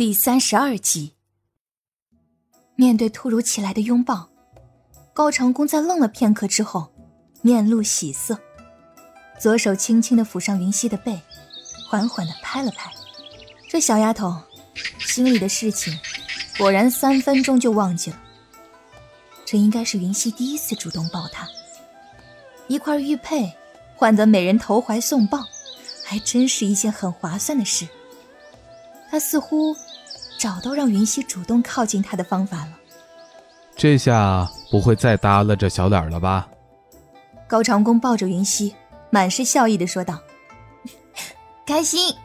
第三十二集，面对突如其来的拥抱，高长恭在愣了片刻之后，面露喜色，左手轻轻的抚上云溪的背，缓缓的拍了拍。这小丫头心里的事情，果然三分钟就忘记了。这应该是云溪第一次主动抱她，一块玉佩换得美人投怀送抱，还真是一件很划算的事。他似乎。找到让云溪主动靠近他的方法了，这下不会再耷拉着小脸了吧？高长恭抱着云溪，满是笑意的说道：“ 开心，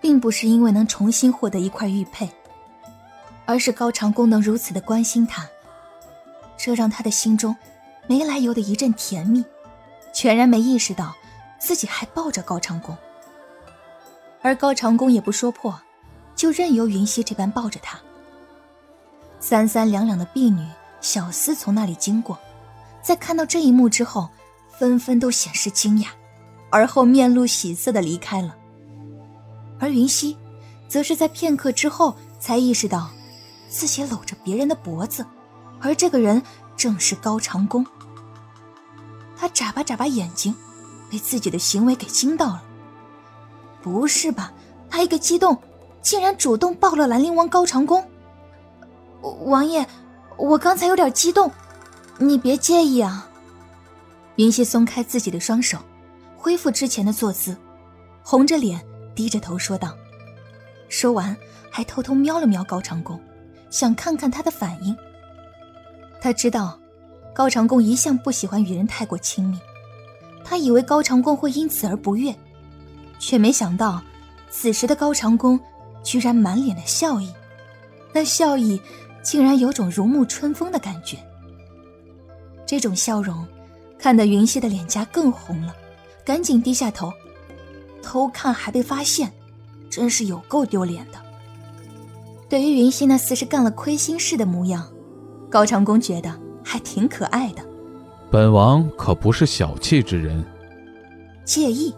并不是因为能重新获得一块玉佩，而是高长恭能如此的关心他，这让他的心中没来由的一阵甜蜜，全然没意识到自己还抱着高长恭，而高长恭也不说破。”就任由云溪这般抱着他，三三两两的婢女、小厮从那里经过，在看到这一幕之后，纷纷都显示惊讶，而后面露喜色的离开了。而云溪，则是在片刻之后才意识到，自己搂着别人的脖子，而这个人正是高长恭。他眨巴眨巴眼睛，被自己的行为给惊到了。不是吧？他一个激动。竟然主动抱了兰陵王高长恭，王爷，我刚才有点激动，你别介意啊。云溪松开自己的双手，恢复之前的坐姿，红着脸低着头说道。说完，还偷偷瞄了瞄高长恭，想看看他的反应。他知道，高长恭一向不喜欢与人太过亲密，他以为高长恭会因此而不悦，却没想到，此时的高长恭。居然满脸的笑意，那笑意竟然有种如沐春风的感觉。这种笑容，看得云溪的脸颊更红了，赶紧低下头，偷看还被发现，真是有够丢脸的。对于云溪那似是干了亏心事的模样，高长恭觉得还挺可爱的。本王可不是小气之人，介意？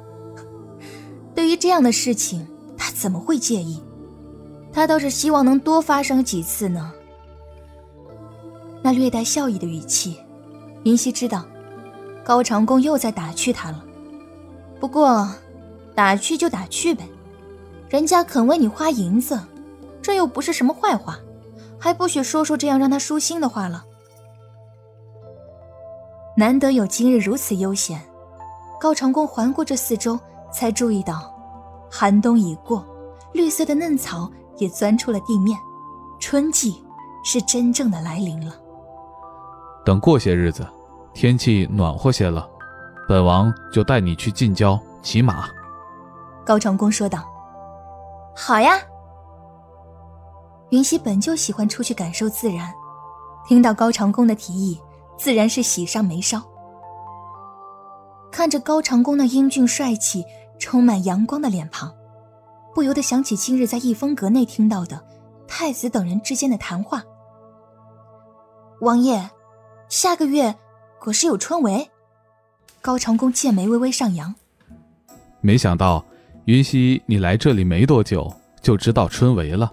对于这样的事情，他怎么会介意？他倒是希望能多发生几次呢。那略带笑意的语气，云溪知道高长恭又在打趣他了。不过，打趣就打趣呗，人家肯为你花银子，这又不是什么坏话，还不许说说这样让他舒心的话了。难得有今日如此悠闲，高长恭环顾这四周，才注意到寒冬已过，绿色的嫩草。也钻出了地面，春季是真正的来临了。等过些日子，天气暖和些了，本王就带你去近郊骑马。”高长恭说道。“好呀。”云溪本就喜欢出去感受自然，听到高长恭的提议，自然是喜上眉梢。看着高长恭那英俊帅气、充满阳光的脸庞。不由得想起今日在逸风阁内听到的太子等人之间的谈话。王爷，下个月可是有春闱？高长恭剑眉微微上扬。没想到云溪，你来这里没多久就知道春闱了。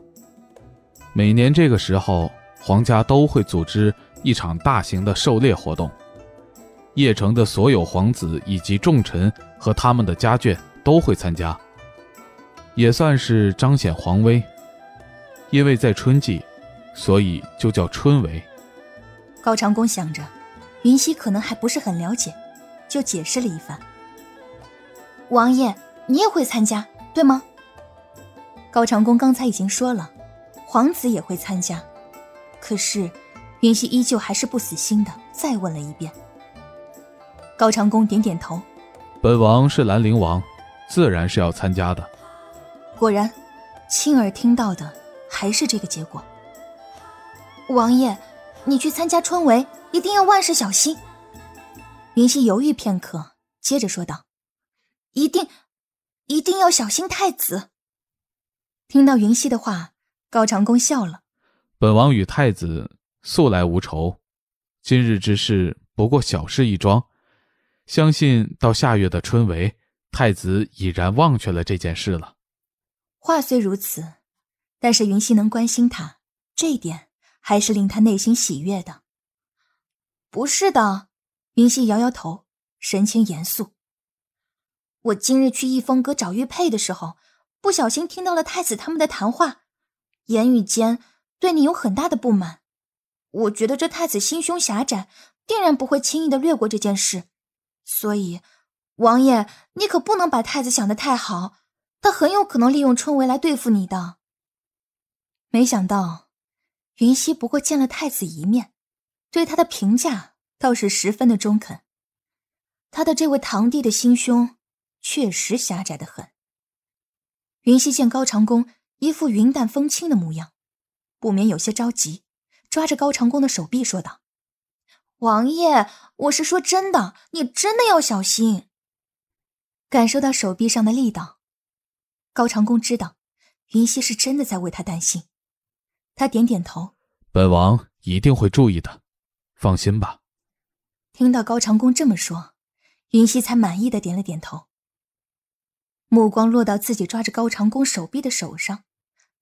每年这个时候，皇家都会组织一场大型的狩猎活动，邺城的所有皇子以及重臣和他们的家眷都会参加。也算是彰显皇威，因为在春季，所以就叫春闱。高长恭想着，云溪可能还不是很了解，就解释了一番。王爷，你也会参加，对吗？高长恭刚才已经说了，皇子也会参加，可是云溪依旧还是不死心的，再问了一遍。高长恭点点头，本王是兰陵王，自然是要参加的。果然，亲耳听到的还是这个结果。王爷，你去参加春闱，一定要万事小心。云溪犹豫片刻，接着说道：“一定，一定要小心太子。”听到云溪的话，高长恭笑了：“本王与太子素来无仇，今日之事不过小事一桩，相信到下月的春闱，太子已然忘却了这件事了。”话虽如此，但是云溪能关心他，这一点还是令他内心喜悦的。不是的，云溪摇摇头，神情严肃。我今日去逸风阁找玉佩的时候，不小心听到了太子他们的谈话，言语间对你有很大的不满。我觉得这太子心胸狭窄，定然不会轻易的略过这件事。所以，王爷，你可不能把太子想得太好，他很有可能利用春闱来对付你的。没想到，云溪不过见了太子一面，对他的评价倒是十分的中肯。他的这位堂弟的心胸确实狭窄的很。云溪见高长恭一副云淡风轻的模样，不免有些着急，抓着高长恭的手臂说道：“王爷，我是说真的，你真的要小心。”感受到手臂上的力道，高长恭知道云溪是真的在为他担心。他点点头，本王一定会注意的，放心吧。听到高长恭这么说，云溪才满意的点了点头。目光落到自己抓着高长恭手臂的手上，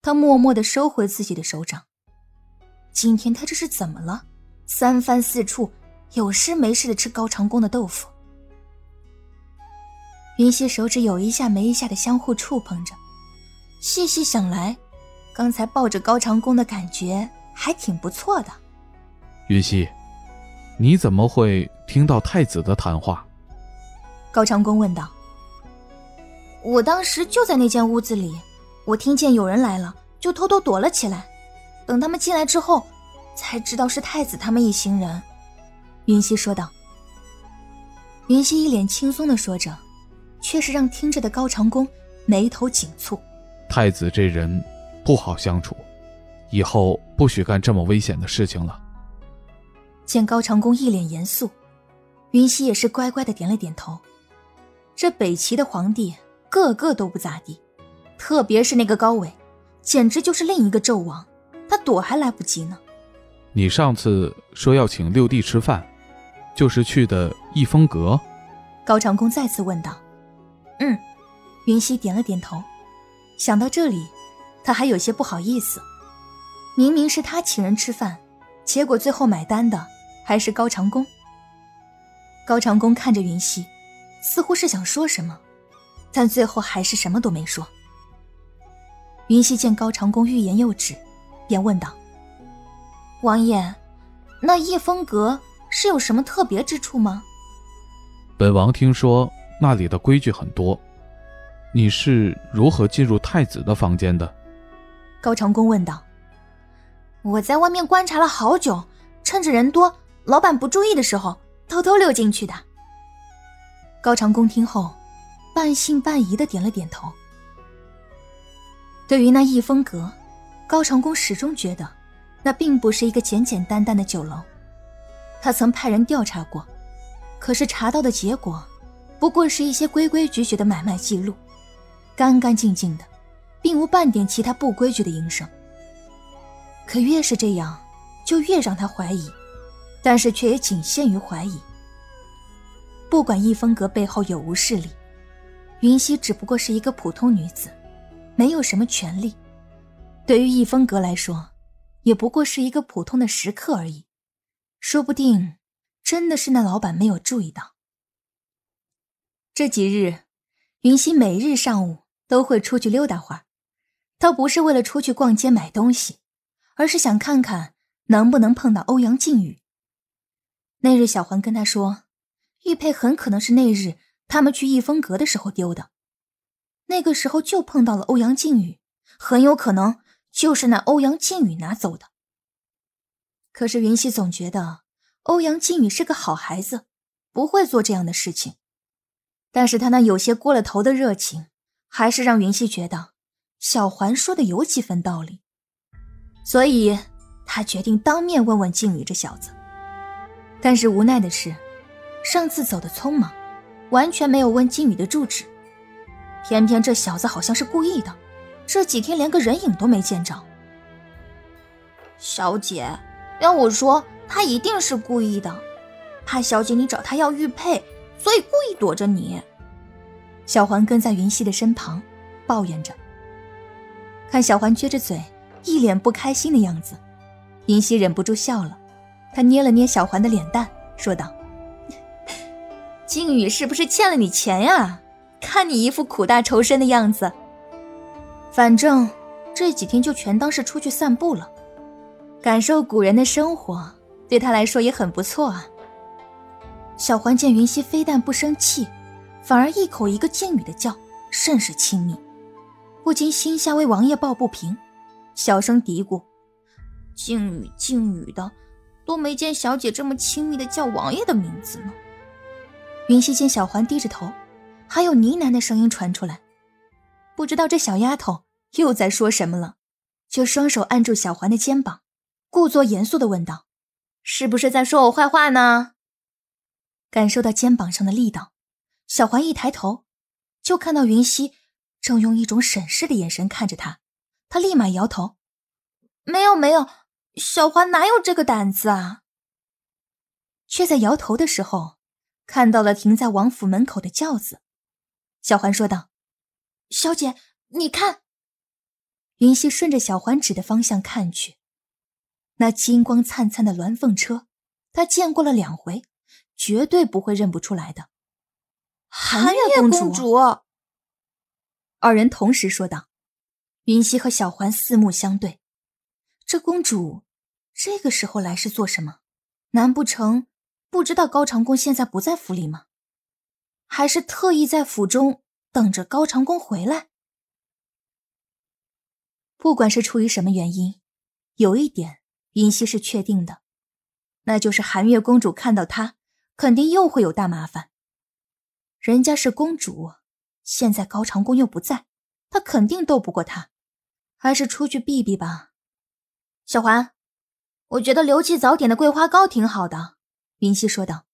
他默默的收回自己的手掌。今天他这是怎么了？三番四处，有事没事的吃高长恭的豆腐。云溪手指有一下没一下的相互触碰着，细细想来。刚才抱着高长恭的感觉还挺不错的。云溪，你怎么会听到太子的谈话？高长恭问道。我当时就在那间屋子里，我听见有人来了，就偷偷躲了起来。等他们进来之后，才知道是太子他们一行人。云溪说道。云溪一脸轻松的说着，却是让听着的高长恭眉头紧蹙。太子这人。不好相处，以后不许干这么危险的事情了。见高长恭一脸严肃，云溪也是乖乖的点了点头。这北齐的皇帝个个都不咋地，特别是那个高纬，简直就是另一个纣王，他躲还来不及呢。你上次说要请六弟吃饭，就是去的逸风阁？高长恭再次问道。嗯，云溪点了点头。想到这里。他还有些不好意思，明明是他请人吃饭，结果最后买单的还是高长恭。高长恭看着云溪，似乎是想说什么，但最后还是什么都没说。云溪见高长恭欲言又止，便问道：“王爷，那逸风阁是有什么特别之处吗？”本王听说那里的规矩很多，你是如何进入太子的房间的？高长恭问道：“我在外面观察了好久，趁着人多、老板不注意的时候，偷偷溜进去的。”高长恭听后，半信半疑的点了点头。对于那逸风阁，高长恭始终觉得，那并不是一个简简单单的酒楼。他曾派人调查过，可是查到的结果，不过是一些规规矩矩的买卖记录，干干净净的。并无半点其他不规矩的营生。可越是这样，就越让他怀疑，但是却也仅限于怀疑。不管逸风阁背后有无势力，云溪只不过是一个普通女子，没有什么权利。对于逸风阁来说，也不过是一个普通的食客而已。说不定，真的是那老板没有注意到。这几日，云溪每日上午都会出去溜达会儿。倒不是为了出去逛街买东西，而是想看看能不能碰到欧阳靖宇。那日小环跟他说，玉佩很可能是那日他们去逸风阁的时候丢的，那个时候就碰到了欧阳靖宇，很有可能就是那欧阳靖宇拿走的。可是云溪总觉得欧阳靖宇是个好孩子，不会做这样的事情，但是他那有些过了头的热情，还是让云溪觉得。小环说的有几分道理，所以他决定当面问问静宇这小子。但是无奈的是，上次走的匆忙，完全没有问静宇的住址。偏偏这小子好像是故意的，这几天连个人影都没见着。小姐，要我说，他一定是故意的，怕小姐你找他要玉佩，所以故意躲着你。小环跟在云溪的身旁，抱怨着。看小环撅着嘴，一脸不开心的样子。云溪忍不住笑了，她捏了捏小环的脸蛋，说道：“靖宇是不是欠了你钱呀？看你一副苦大仇深的样子。反正这几天就全当是出去散步了，感受古人的生活，对他来说也很不错啊。”小环见云溪非但不生气，反而一口一个靖宇的叫，甚是亲密，不禁心下为王爷抱不平，小声嘀咕。靖宇，靖宇的，都没见小姐这么亲密的叫王爷的名字呢。云溪见小环低着头，还有呢喃的声音传出来，不知道这小丫头又在说什么了，就双手按住小环的肩膀，故作严肃的问道：“是不是在说我坏话呢？”感受到肩膀上的力道，小环一抬头，就看到云溪正用一种审视的眼神看着她，她立马摇头：“没有，没有。”小环哪有这个胆子啊？却在摇头的时候，看到了停在王府门口的轿子。小环说道：“小姐，你看。”云溪顺着小环指的方向看去，那金光灿灿的鸾凤车，他见过了两回，绝对不会认不出来的。寒月公主。二人同时说道。云溪和小环四目相对，这公主。这个时候来是做什么？难不成不知道高长恭现在不在府里吗？还是特意在府中等着高长恭回来？不管是出于什么原因，有一点云溪是确定的，那就是寒月公主看到他，肯定又会有大麻烦。人家是公主，现在高长恭又不在，她肯定斗不过他，还是出去避避吧。小环。我觉得刘记早点的桂花糕挺好的，云溪说道。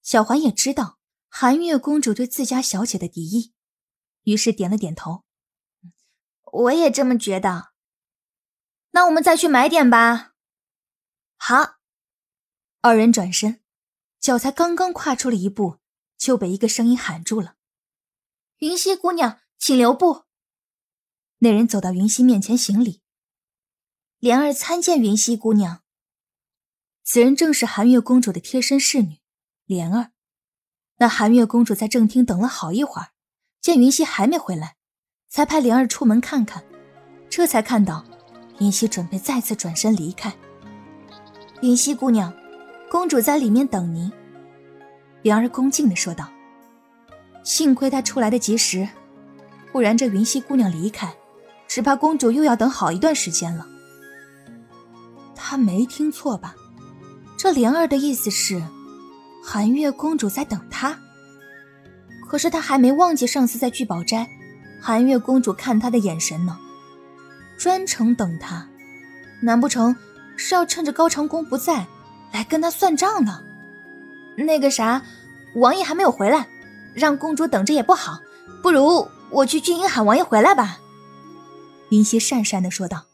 小环也知道寒月公主对自家小姐的敌意，于是点了点头。我也这么觉得。那我们再去买点吧。好。二人转身，脚才刚刚跨出了一步，就被一个声音喊住了：“云溪姑娘，请留步。”那人走到云溪面前行礼。莲儿参见云溪姑娘。此人正是寒月公主的贴身侍女莲儿。那寒月公主在正厅等了好一会儿，见云溪还没回来，才派莲儿出门看看，这才看到云溪准备再次转身离开。云溪姑娘，公主在里面等您。莲儿恭敬的说道：“幸亏她出来的及时，不然这云溪姑娘离开，只怕公主又要等好一段时间了。”他没听错吧？这莲儿的意思是，寒月公主在等他。可是他还没忘记上次在聚宝斋，寒月公主看他的眼神呢，专程等他。难不成是要趁着高长恭不在，来跟他算账呢？那个啥，王爷还没有回来，让公主等着也不好，不如我去军营喊王爷回来吧。云溪讪讪的说道：“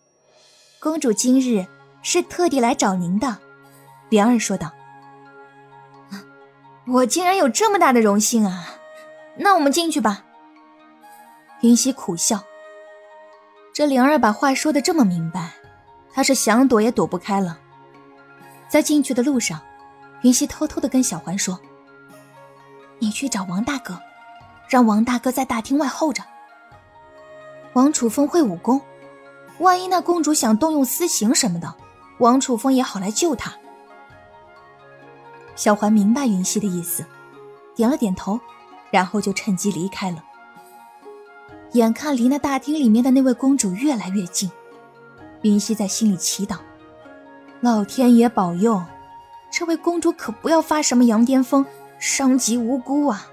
公主今日。”是特地来找您的，莲儿说道。我竟然有这么大的荣幸啊！那我们进去吧。云溪苦笑。这莲儿把话说的这么明白，她是想躲也躲不开了。在进去的路上，云溪偷偷的跟小环说：“你去找王大哥，让王大哥在大厅外候着。王楚风会武功，万一那公主想动用私刑什么的。”王楚风也好来救他。小环明白云溪的意思，点了点头，然后就趁机离开了。眼看离那大厅里面的那位公主越来越近，云溪在心里祈祷：老天爷保佑，这位公主可不要发什么羊癫疯，伤及无辜啊！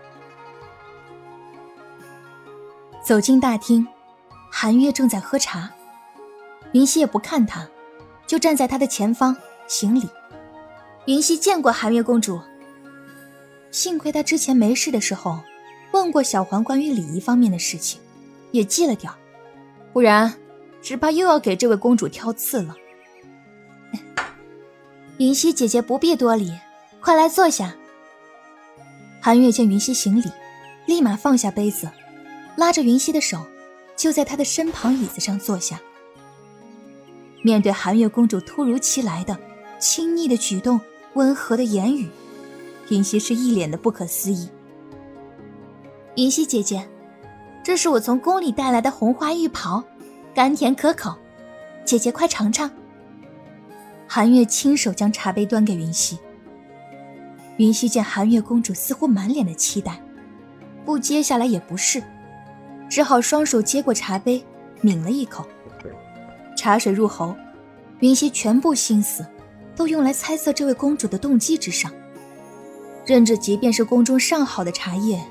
走进大厅，韩月正在喝茶，云溪也不看他。就站在他的前方行礼。云溪见过寒月公主，幸亏她之前没事的时候问过小环关于礼仪方面的事情，也记了点不然只怕又要给这位公主挑刺了。云溪姐姐不必多礼，快来坐下。寒月见云溪行礼，立马放下杯子，拉着云溪的手，就在她的身旁椅子上坐下。面对寒月公主突如其来的亲昵的举动、温和的言语，云溪是一脸的不可思议。云溪姐姐，这是我从宫里带来的红花玉袍，甘甜可口，姐姐快尝尝。寒月亲手将茶杯端给云溪。云溪见寒月公主似乎满脸的期待，不接下来也不是，只好双手接过茶杯，抿了一口。茶水入喉，云溪全部心思都用来猜测这位公主的动机之上。甚至即便是宫中上好的茶叶，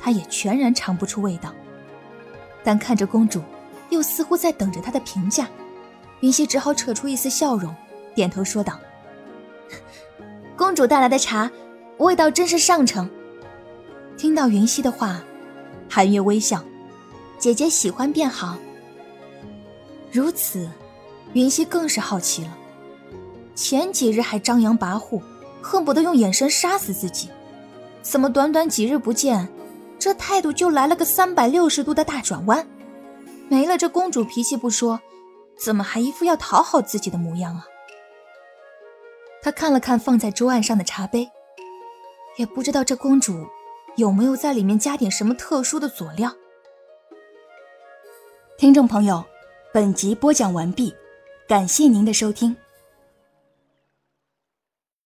她也全然尝不出味道。但看着公主，又似乎在等着她的评价，云溪只好扯出一丝笑容，点头说道：“公主带来的茶，味道真是上乘。”听到云溪的话，寒月微笑：“姐姐喜欢便好。”如此，云溪更是好奇了。前几日还张扬跋扈，恨不得用眼神杀死自己，怎么短短几日不见，这态度就来了个三百六十度的大转弯？没了这公主脾气不说，怎么还一副要讨好自己的模样啊？他看了看放在桌案上的茶杯，也不知道这公主有没有在里面加点什么特殊的佐料。听众朋友。本集播讲完毕，感谢您的收听。